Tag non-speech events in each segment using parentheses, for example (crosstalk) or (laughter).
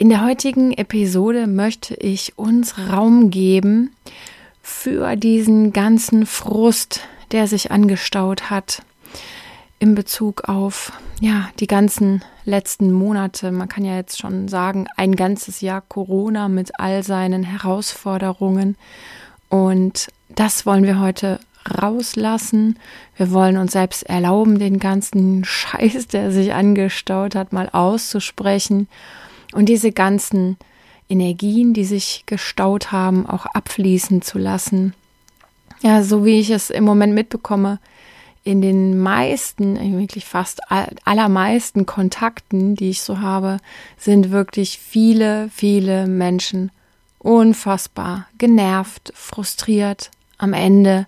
In der heutigen Episode möchte ich uns Raum geben für diesen ganzen Frust, der sich angestaut hat in Bezug auf ja, die ganzen letzten Monate. Man kann ja jetzt schon sagen, ein ganzes Jahr Corona mit all seinen Herausforderungen und das wollen wir heute rauslassen. Wir wollen uns selbst erlauben, den ganzen (laughs) Scheiß, der sich angestaut hat, mal auszusprechen und diese ganzen Energien, die sich gestaut haben, auch abfließen zu lassen. Ja, so wie ich es im Moment mitbekomme, in den meisten, wirklich fast allermeisten Kontakten, die ich so habe, sind wirklich viele, viele Menschen unfassbar genervt, frustriert am Ende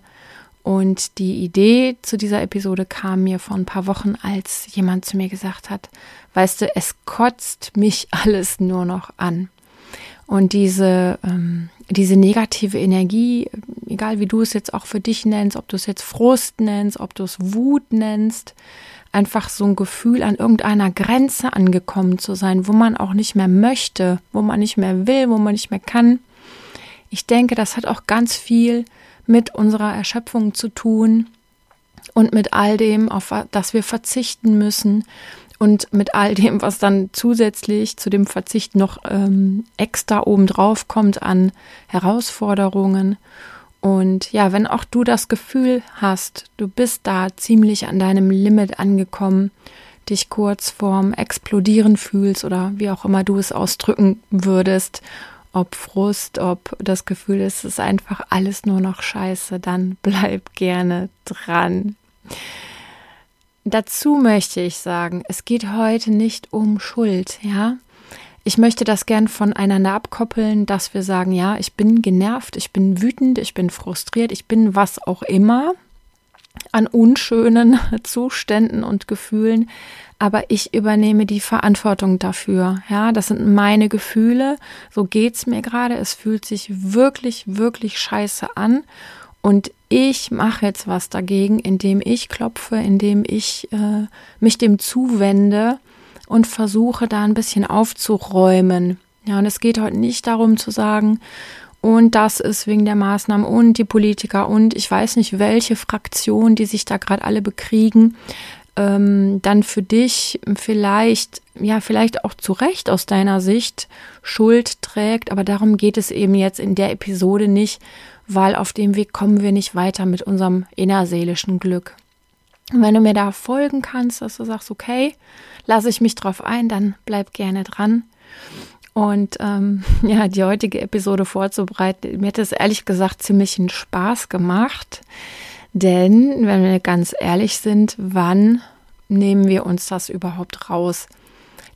und die Idee zu dieser Episode kam mir vor ein paar Wochen, als jemand zu mir gesagt hat, weißt du, es kotzt mich (laughs) alles nur noch an. Und diese, ähm, diese negative Energie, egal wie du es jetzt auch für dich nennst, ob du es jetzt Frust nennst, ob du es Wut nennst, einfach so ein Gefühl an irgendeiner Grenze angekommen zu sein, wo man auch nicht mehr möchte, wo man nicht mehr will, wo man nicht mehr kann. Ich denke, das hat auch ganz viel mit unserer Erschöpfung zu tun und mit all dem, auf das wir verzichten müssen und mit all dem, was dann zusätzlich zu dem Verzicht noch ähm, extra obendrauf kommt an Herausforderungen. Und ja, wenn auch du das Gefühl hast, du bist da ziemlich an deinem Limit angekommen, dich kurz vorm Explodieren fühlst oder wie auch immer du es ausdrücken würdest ob Frust, ob das Gefühl ist, es ist einfach alles nur noch scheiße, dann (laughs) bleib gerne dran. Dazu möchte ich sagen, es geht heute nicht um Schuld, ja. Ich möchte das gern voneinander abkoppeln, dass wir sagen, ja, ich bin genervt, ich bin wütend, ich bin frustriert, ich bin was auch immer an unschönen (laughs) Zuständen und Gefühlen, aber ich übernehme die Verantwortung dafür. Ja, das sind meine Gefühle. So geht's mir gerade. Es fühlt sich wirklich, wirklich scheiße an. Und ich mache jetzt was dagegen, indem ich klopfe, indem ich äh, mich dem zuwende und versuche da ein bisschen aufzuräumen. Ja, und es geht heute nicht darum zu sagen, und das ist wegen der Maßnahmen und die Politiker und ich weiß nicht, welche Fraktionen, die sich da gerade alle bekriegen, ähm, dann für dich vielleicht, ja, vielleicht auch zu Recht aus deiner Sicht Schuld trägt. Aber darum geht es eben jetzt in der Episode nicht, weil auf dem Weg kommen wir nicht weiter mit unserem innerseelischen Glück. Und wenn du mir da folgen kannst, dass du sagst, okay, lasse ich mich drauf ein, dann bleib gerne dran. Und ähm, (laughs) ja, die heutige Episode vorzubereiten, mir hat es ehrlich gesagt ziemlich einen Spaß gemacht. Denn, wenn wir ganz ehrlich sind, wann nehmen wir uns das überhaupt raus?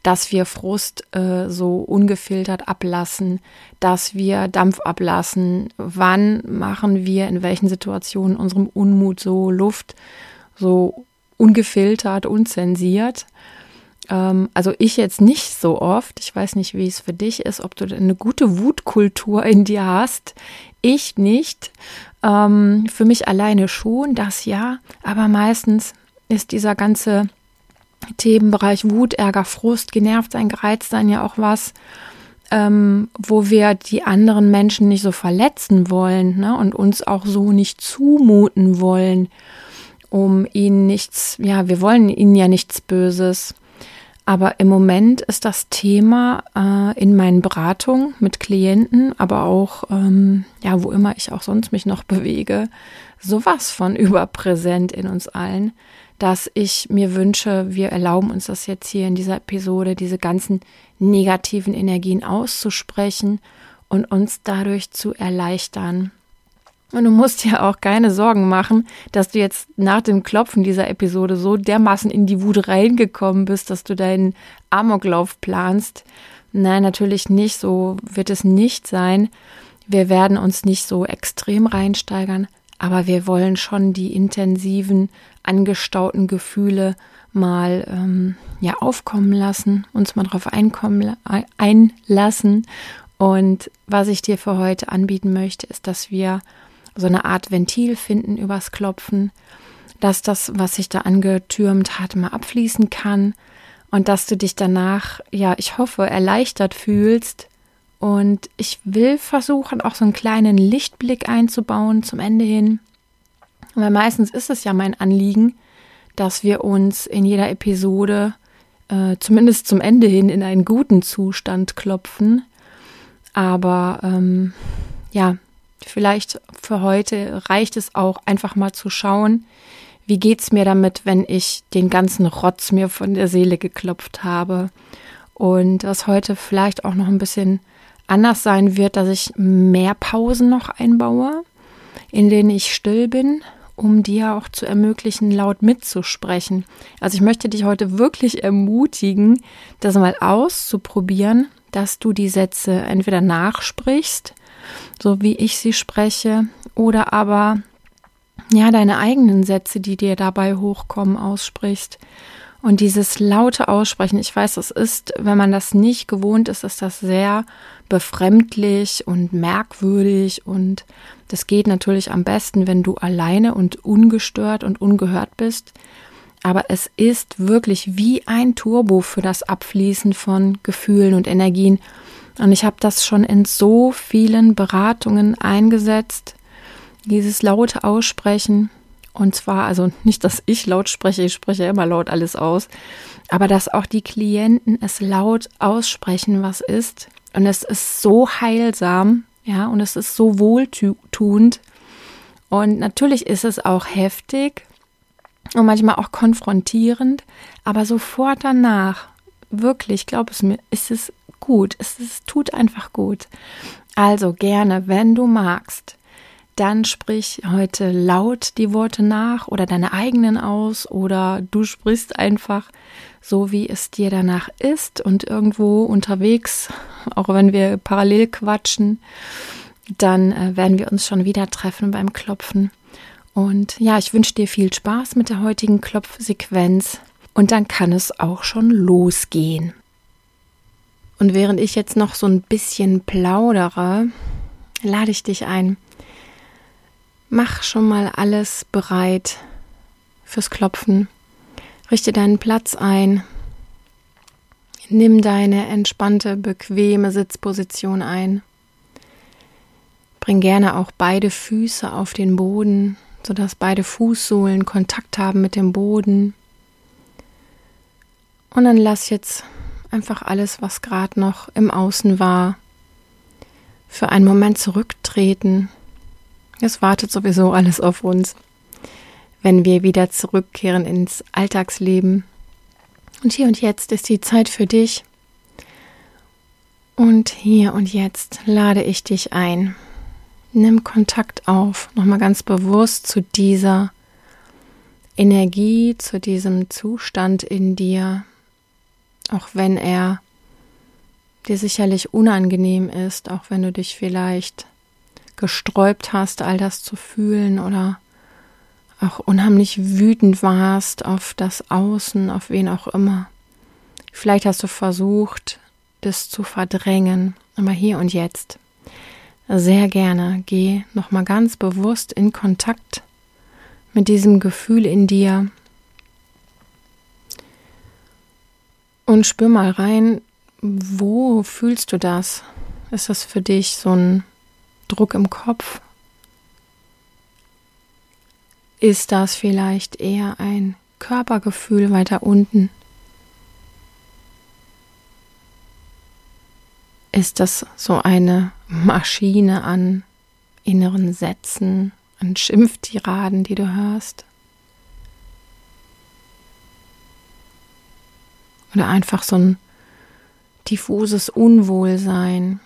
Dass wir Frust äh, so ungefiltert ablassen, dass wir Dampf ablassen. Wann machen wir in welchen Situationen unserem Unmut so Luft, so ungefiltert, unzensiert? Ähm, also ich jetzt nicht so oft. Ich weiß nicht, wie es für dich ist, ob du eine gute Wutkultur in dir hast. Ich nicht. Ähm, für mich alleine schon, das ja, aber meistens ist dieser ganze Themenbereich Wut, Ärger, Frust, genervt sein, gereizt sein ja auch was, ähm, wo wir die anderen Menschen nicht so verletzen wollen ne, und uns auch so nicht zumuten wollen, um ihnen nichts, ja, wir wollen ihnen ja nichts Böses. Aber im Moment ist das Thema äh, in meinen Beratungen mit Klienten, aber auch, ähm, ja, wo immer ich auch sonst mich noch bewege, sowas von (laughs) überpräsent in uns allen, dass ich mir wünsche, wir erlauben uns das jetzt hier in dieser Episode, diese ganzen negativen Energien auszusprechen und uns dadurch zu erleichtern. Und du musst dir auch keine Sorgen machen, dass du jetzt nach dem Klopfen dieser Episode so dermaßen in die Wut reingekommen bist, dass du deinen Amoklauf planst. Nein, natürlich nicht. So wird es nicht sein. Wir werden uns nicht so extrem reinsteigern, aber wir wollen schon die intensiven, angestauten Gefühle mal ähm, ja aufkommen lassen, uns mal darauf einkommen, einlassen. Und was ich dir für heute anbieten möchte, ist, dass wir so eine Art Ventil finden übers Klopfen, dass das, was sich da angetürmt hat, mal abfließen kann und dass du dich danach, ja, ich hoffe, erleichtert fühlst. Und ich will versuchen, auch so einen kleinen Lichtblick einzubauen zum Ende hin. Weil meistens ist es ja mein Anliegen, dass wir uns in jeder Episode äh, zumindest zum Ende hin in einen guten Zustand klopfen. Aber ähm, ja, vielleicht für heute reicht es auch einfach mal zu schauen, wie geht's mir damit, wenn ich den ganzen Rotz mir von der Seele geklopft habe. Und was heute vielleicht auch noch ein bisschen anders sein wird, dass ich mehr Pausen noch einbaue, in denen ich still bin, um dir auch zu ermöglichen, laut mitzusprechen. Also ich möchte dich heute wirklich ermutigen, das mal auszuprobieren, dass du die Sätze entweder nachsprichst, so wie ich sie spreche, oder aber ja deine eigenen Sätze, die dir dabei hochkommen, aussprichst. Und dieses laute Aussprechen, ich weiß, es ist, wenn man das nicht gewohnt ist, ist das sehr befremdlich und merkwürdig und das geht natürlich am besten, wenn du alleine und ungestört und ungehört bist. Aber es ist wirklich wie ein Turbo für das Abfließen von Gefühlen und Energien. Und ich habe das schon in so vielen Beratungen eingesetzt, dieses laute Aussprechen. Und zwar, also nicht, dass ich laut spreche, ich spreche immer laut alles aus, aber dass auch die Klienten es laut aussprechen, was ist. Und es ist so heilsam, ja, und es ist so wohltuend. Und natürlich ist es auch heftig und manchmal auch konfrontierend, aber sofort danach, wirklich, glaub es mir, ist es gut. Es, es tut einfach gut. Also gerne, wenn du magst, dann sprich heute laut die Worte nach oder deine eigenen aus oder du sprichst einfach so, wie es dir danach ist und irgendwo unterwegs, auch wenn wir parallel quatschen, dann äh, werden wir uns schon wieder treffen beim Klopfen. Und ja, ich wünsche dir viel Spaß mit der heutigen Klopfsequenz und dann kann es auch schon losgehen. Und während ich jetzt noch so ein bisschen plaudere, lade ich dich ein, Mach schon mal alles bereit fürs Klopfen. Richte deinen Platz ein. Nimm deine entspannte, bequeme Sitzposition ein. Bring gerne auch beide Füße auf den Boden, sodass beide Fußsohlen Kontakt haben mit dem Boden. Und dann lass jetzt einfach alles, was gerade noch im Außen war, für einen Moment zurücktreten es wartet sowieso alles auf uns, wenn wir wieder zurückkehren ins Alltagsleben. Und hier und jetzt ist die Zeit für dich. Und hier und jetzt lade ich dich ein. Nimm Kontakt auf, nochmal ganz bewusst zu dieser Energie, zu diesem Zustand in dir, auch wenn er dir sicherlich unangenehm ist, auch wenn du dich vielleicht gesträubt hast, all das zu fühlen oder auch unheimlich wütend warst auf das Außen, auf wen auch immer. Vielleicht hast du versucht, das zu verdrängen, aber hier und jetzt. Sehr gerne geh nochmal ganz bewusst in Kontakt mit diesem Gefühl in dir und spür mal rein, wo fühlst du das? Ist das für dich so ein Druck im Kopf? Ist das vielleicht eher ein Körpergefühl weiter unten? Ist das so eine Maschine an inneren Sätzen, an Schimpftiraden, die du hörst? Oder einfach so ein diffuses Unwohlsein,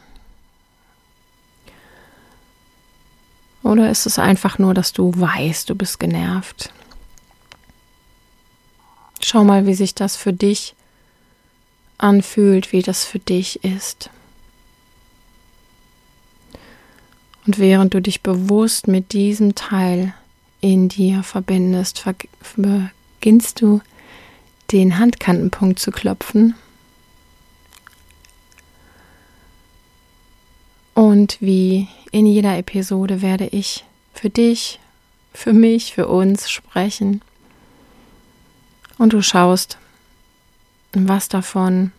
Oder ist es einfach nur, dass du weißt, du bist genervt? Schau mal, wie sich das für dich anfühlt, wie das für dich ist. Und während du dich bewusst mit diesem Teil in dir verbindest, beginnst du den Handkantenpunkt zu klopfen. Und wie in jeder Episode werde ich für dich, für mich, für uns sprechen. Und du schaust, was davon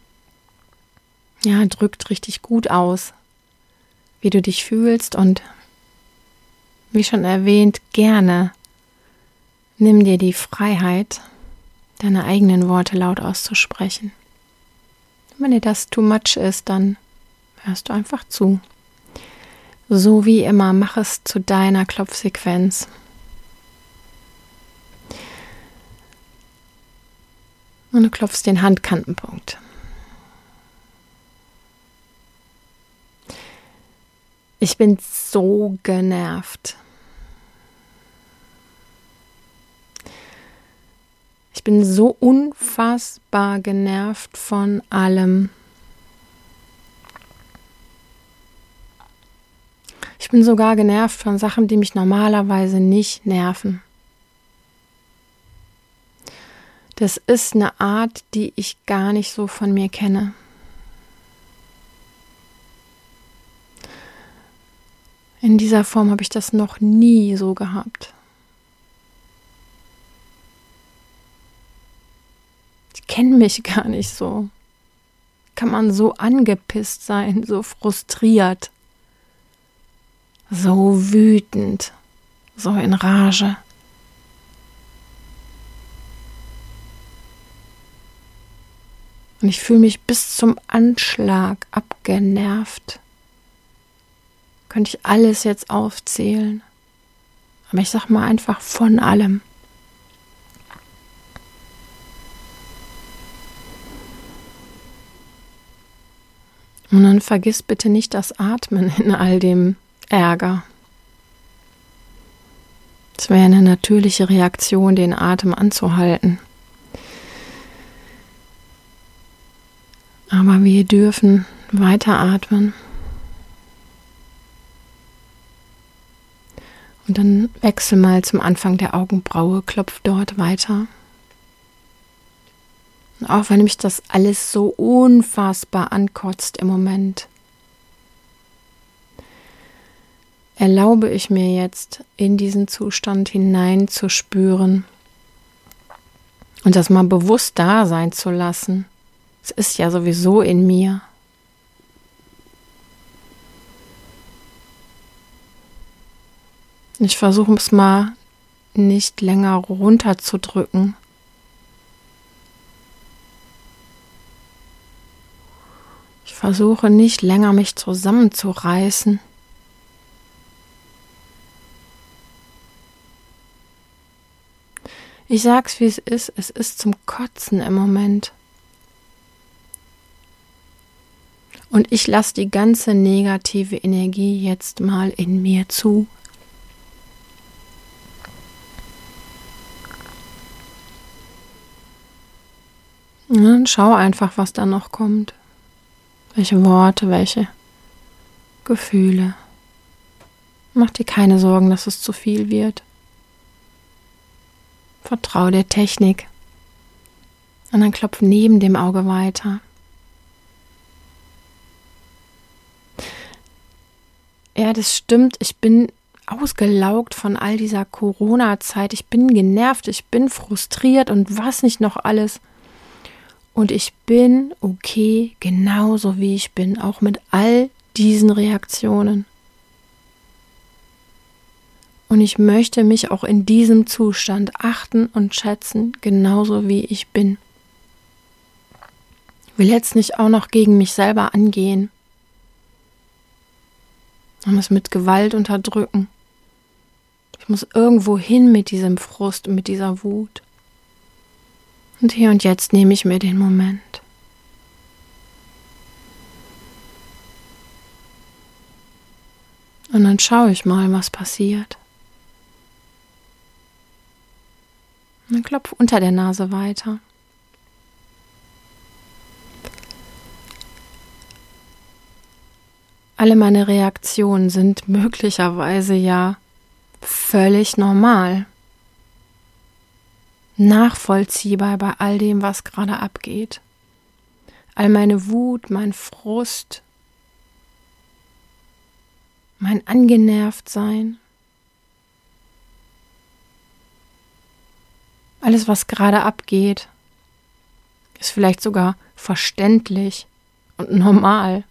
ja, drückt richtig gut aus, wie du dich fühlst und wie schon erwähnt, gerne nimm dir die Freiheit, deine eigenen Worte laut auszusprechen. Wenn dir das too much ist, dann hörst du einfach zu. So wie immer, mach es zu deiner Klopfsequenz. Und du klopfst den Handkantenpunkt. Ich bin so genervt. Ich bin so unfassbar genervt von allem. Ich bin sogar genervt von Sachen, die mich normalerweise nicht nerven. Das ist eine Art, die ich gar nicht so von mir kenne. In dieser Form habe ich das noch nie so gehabt. Ich kenne mich (laughs) gar nicht so. Kann man so angepisst sein, so frustriert, so wütend, so in Rage. Und ich fühle mich bis zum Anschlag abgenervt könnte ich alles jetzt aufzählen. Aber ich sag mal einfach von allem. Und dann vergiss bitte nicht das Atmen in all dem Ärger. Es wäre eine natürliche Reaktion, den Atem anzuhalten. Aber wir dürfen weiteratmen. Und dann wechsel mal zum Anfang der Augenbraue, klopf dort weiter. Und auch wenn mich das alles so unfassbar ankotzt im Moment, erlaube ich mir jetzt in diesen Zustand hineinzuspüren und das mal bewusst da sein zu lassen. Es ist ja sowieso in mir. Ich versuche es mal nicht länger runterzudrücken. Ich versuche nicht länger mich zusammenzureißen. Ich sag's wie es ist, es ist zum Kotzen im Moment. Und ich lasse die ganze negative Energie jetzt mal in mir zu. Dann schau einfach, was da noch kommt. Welche Worte, welche Gefühle. Mach dir keine Sorgen, dass es zu viel wird. Vertrau der Technik. Und dann klopf neben dem Auge weiter. Ja, das stimmt. Ich bin ausgelaugt von all dieser Corona-Zeit. Ich bin genervt, ich bin frustriert und was nicht noch alles. Und ich bin okay, genauso wie ich bin, auch mit all diesen Reaktionen. Und ich möchte mich auch in diesem Zustand achten und schätzen, genauso wie ich bin. Ich will jetzt nicht auch noch gegen mich selber angehen und es mit Gewalt unterdrücken. Ich muss irgendwo hin mit diesem Frust und mit dieser Wut. Und hier und jetzt nehme ich mir den Moment. Und dann schaue ich mal, was passiert. Und dann klopf unter der Nase weiter. Alle meine Reaktionen sind möglicherweise ja völlig normal. Nachvollziehbar bei all dem, was gerade abgeht. All meine Wut, mein Frust, mein Angenervtsein. Alles, was gerade abgeht, ist vielleicht sogar verständlich und normal.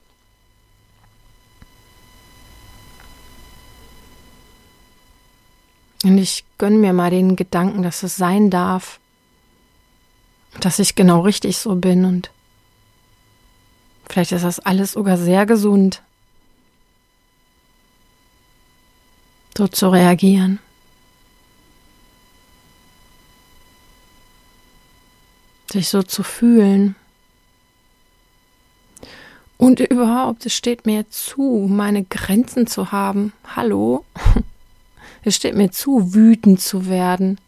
Und ich gönne mir mal den Gedanken, dass es sein darf, dass ich genau richtig so bin und vielleicht ist das alles sogar sehr gesund, so zu reagieren. Sich so zu fühlen. Und überhaupt, es steht mir zu, meine Grenzen zu haben. Hallo? (laughs) Es steht mir zu, wütend zu werden.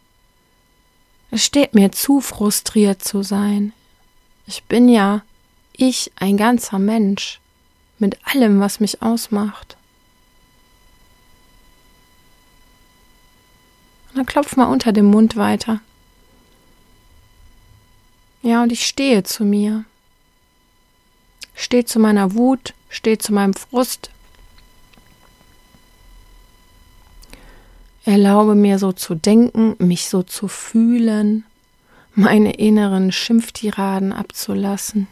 Es steht mir zu, frustriert zu sein. Ich bin ja ich ein ganzer Mensch mit allem, was mich ausmacht. Und dann klopf mal unter dem Mund weiter. Ja, und ich stehe zu mir. Stehe zu meiner Wut, stehe zu meinem Frust, Erlaube mir so zu denken, mich so zu fühlen, meine inneren Schimpftiraden abzulassen.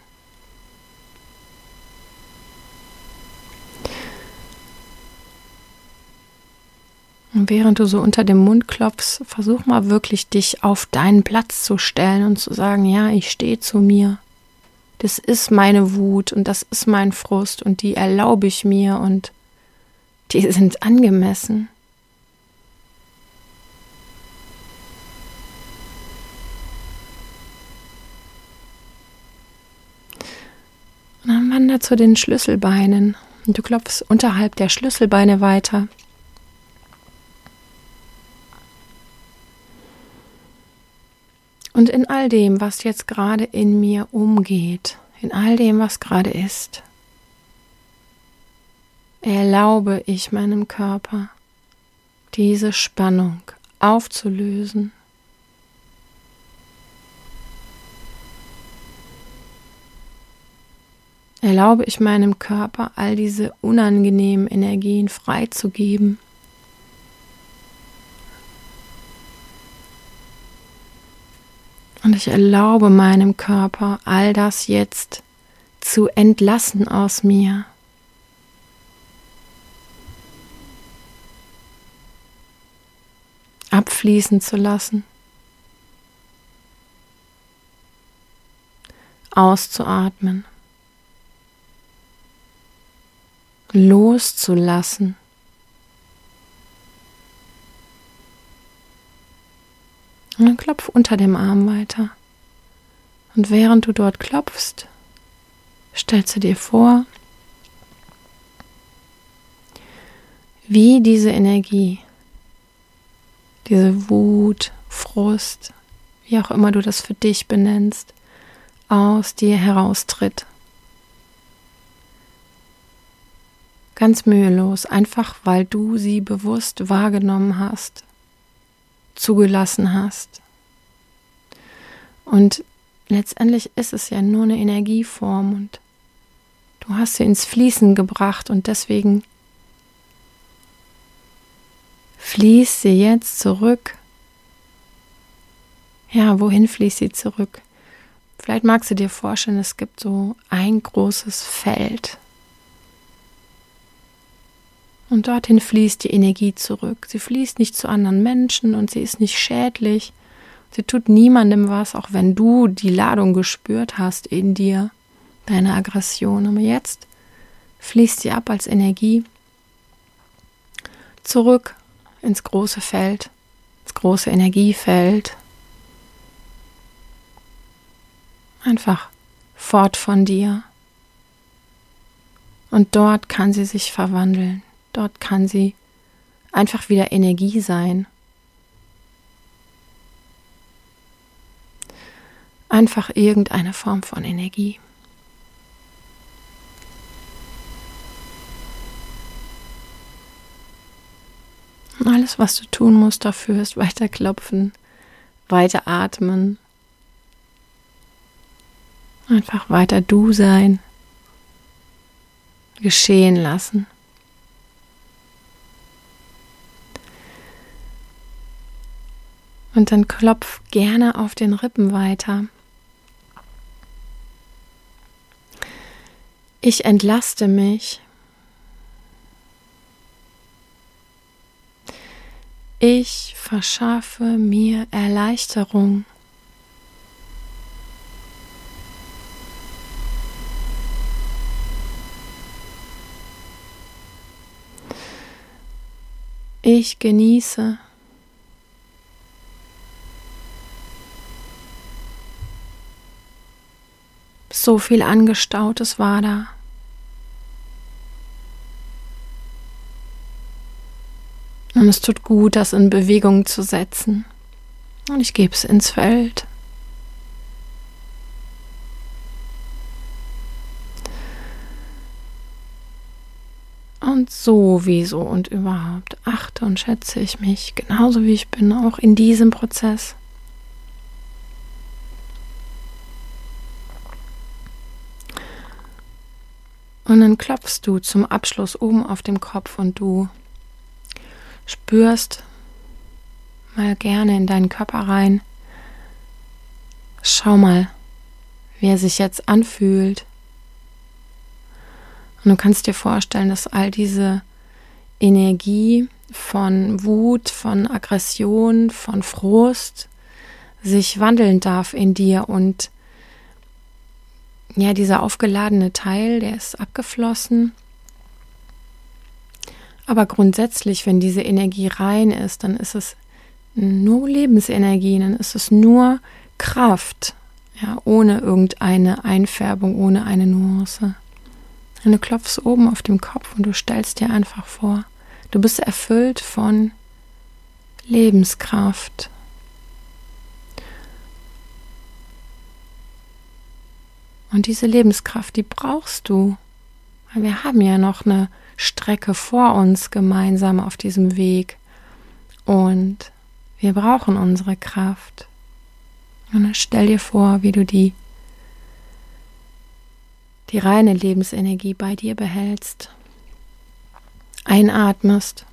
Und während du so unter dem Mund klopfst, versuch mal wirklich dich auf deinen Platz zu stellen und zu sagen, ja, ich stehe zu mir. Das ist meine Wut und das ist mein Frust und die erlaube ich mir und die sind angemessen. Und dann wander zu den Schlüsselbeinen und du klopfst unterhalb der Schlüsselbeine weiter. Und in all dem, was jetzt gerade in mir umgeht, in all dem, was gerade ist, erlaube ich meinem Körper, diese Spannung aufzulösen erlaube ich meinem Körper, all diese unangenehmen Energien freizugeben. Und ich erlaube meinem Körper, all das jetzt zu entlassen aus mir. Abfließen zu lassen. Auszuatmen. Loszulassen. Und dann klopf unter dem Arm weiter. Und während du dort klopfst, stellst du dir vor, wie diese Energie, diese Wut, Frust, wie auch immer du das für dich benennst, aus dir heraustritt. Ganz mühelos, einfach weil du sie bewusst wahrgenommen hast, zugelassen hast. Und letztendlich ist es ja nur eine Energieform und du hast sie ins Fließen gebracht und deswegen fließt sie jetzt zurück. Ja, wohin fließt sie zurück? Vielleicht magst du dir vorstellen, es gibt so ein großes Feld und dorthin fließt die Energie zurück. Sie fließt nicht zu anderen Menschen und sie ist nicht schädlich. Sie tut niemandem was, auch wenn du die Ladung gespürt hast in dir, deine Aggression. Aber jetzt fließt sie ab als Energie zurück ins große Feld, ins große Energiefeld. Einfach fort von dir. Und dort kann sie sich verwandeln. Dort kann sie einfach wieder Energie sein. Einfach irgendeine Form von Energie. Und alles, was du tun musst dafür, ist weiter klopfen, weiter atmen, einfach weiter du sein, geschehen lassen. Und dann klopf gerne auf den Rippen weiter. Ich entlaste mich. Ich verschaffe mir Erleichterung. Ich genieße. So viel Angestautes war da. Und es tut gut, das in Bewegung zu setzen. Und ich gebe es ins Feld. Und sowieso und überhaupt achte und schätze ich mich genauso wie ich bin, auch in diesem Prozess. Und dann klopfst du zum Abschluss oben auf dem Kopf und du spürst mal gerne in deinen Körper rein. Schau mal, wie er sich jetzt anfühlt. Und du kannst dir vorstellen, dass all diese Energie von Wut, von Aggression, von Frust sich wandeln darf in dir und ja, dieser aufgeladene Teil, der ist abgeflossen. Aber grundsätzlich, wenn diese Energie rein ist, dann ist es nur Lebensenergie, dann ist es nur Kraft, ja, ohne irgendeine Einfärbung, ohne eine Nuance. Und du klopfst oben auf dem Kopf und du stellst dir einfach vor, du bist erfüllt von Lebenskraft, Und diese Lebenskraft, die brauchst du. Weil wir haben ja noch eine Strecke vor uns gemeinsam auf diesem Weg. Und wir brauchen unsere Kraft. Und dann stell dir vor, wie du die, die reine Lebensenergie bei dir behältst. Einatmest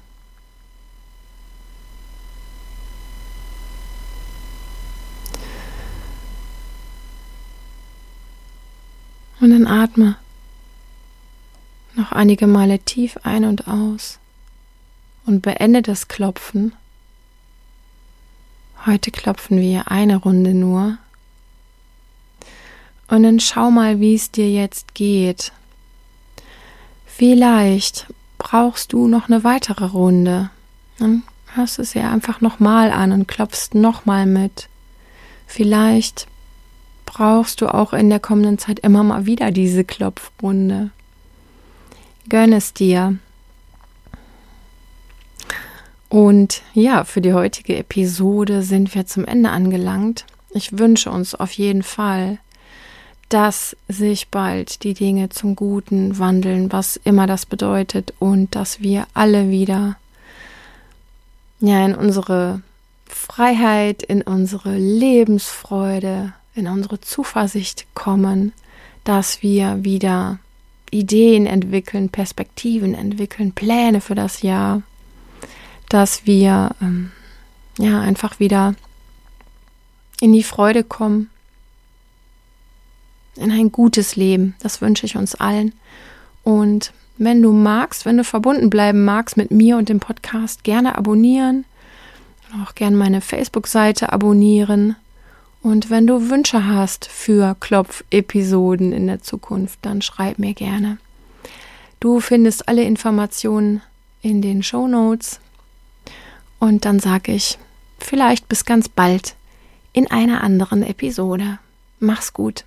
Und dann atme noch einige Male tief ein und aus und beende das Klopfen. Heute klopfen wir eine Runde nur. Und dann schau mal, wie es dir jetzt geht. Vielleicht brauchst du noch eine weitere Runde. Dann hörst du es ja einfach nochmal an und klopfst nochmal mit. Vielleicht brauchst du auch in der kommenden Zeit immer mal wieder diese Klopfrunde. Gönn es dir. Und ja, für die heutige Episode sind wir zum Ende angelangt. Ich wünsche uns auf jeden Fall, dass sich bald die Dinge zum Guten wandeln, was immer das bedeutet, und dass wir alle wieder ja in unsere Freiheit, in unsere Lebensfreude, in unsere Zuversicht kommen, dass wir wieder Ideen entwickeln, Perspektiven entwickeln, Pläne für das Jahr, dass wir ähm, ja einfach wieder in die Freude kommen, in ein gutes Leben. Das wünsche ich uns allen. Und wenn du magst, wenn du verbunden bleiben magst mit mir und dem Podcast, gerne abonnieren. Auch gerne meine Facebook-Seite abonnieren. Und wenn du Wünsche hast für Klopf-Episoden in der Zukunft, dann schreib mir gerne. Du findest alle Informationen in den Show Notes. Und dann sage ich vielleicht bis ganz bald in einer anderen Episode. Mach's gut.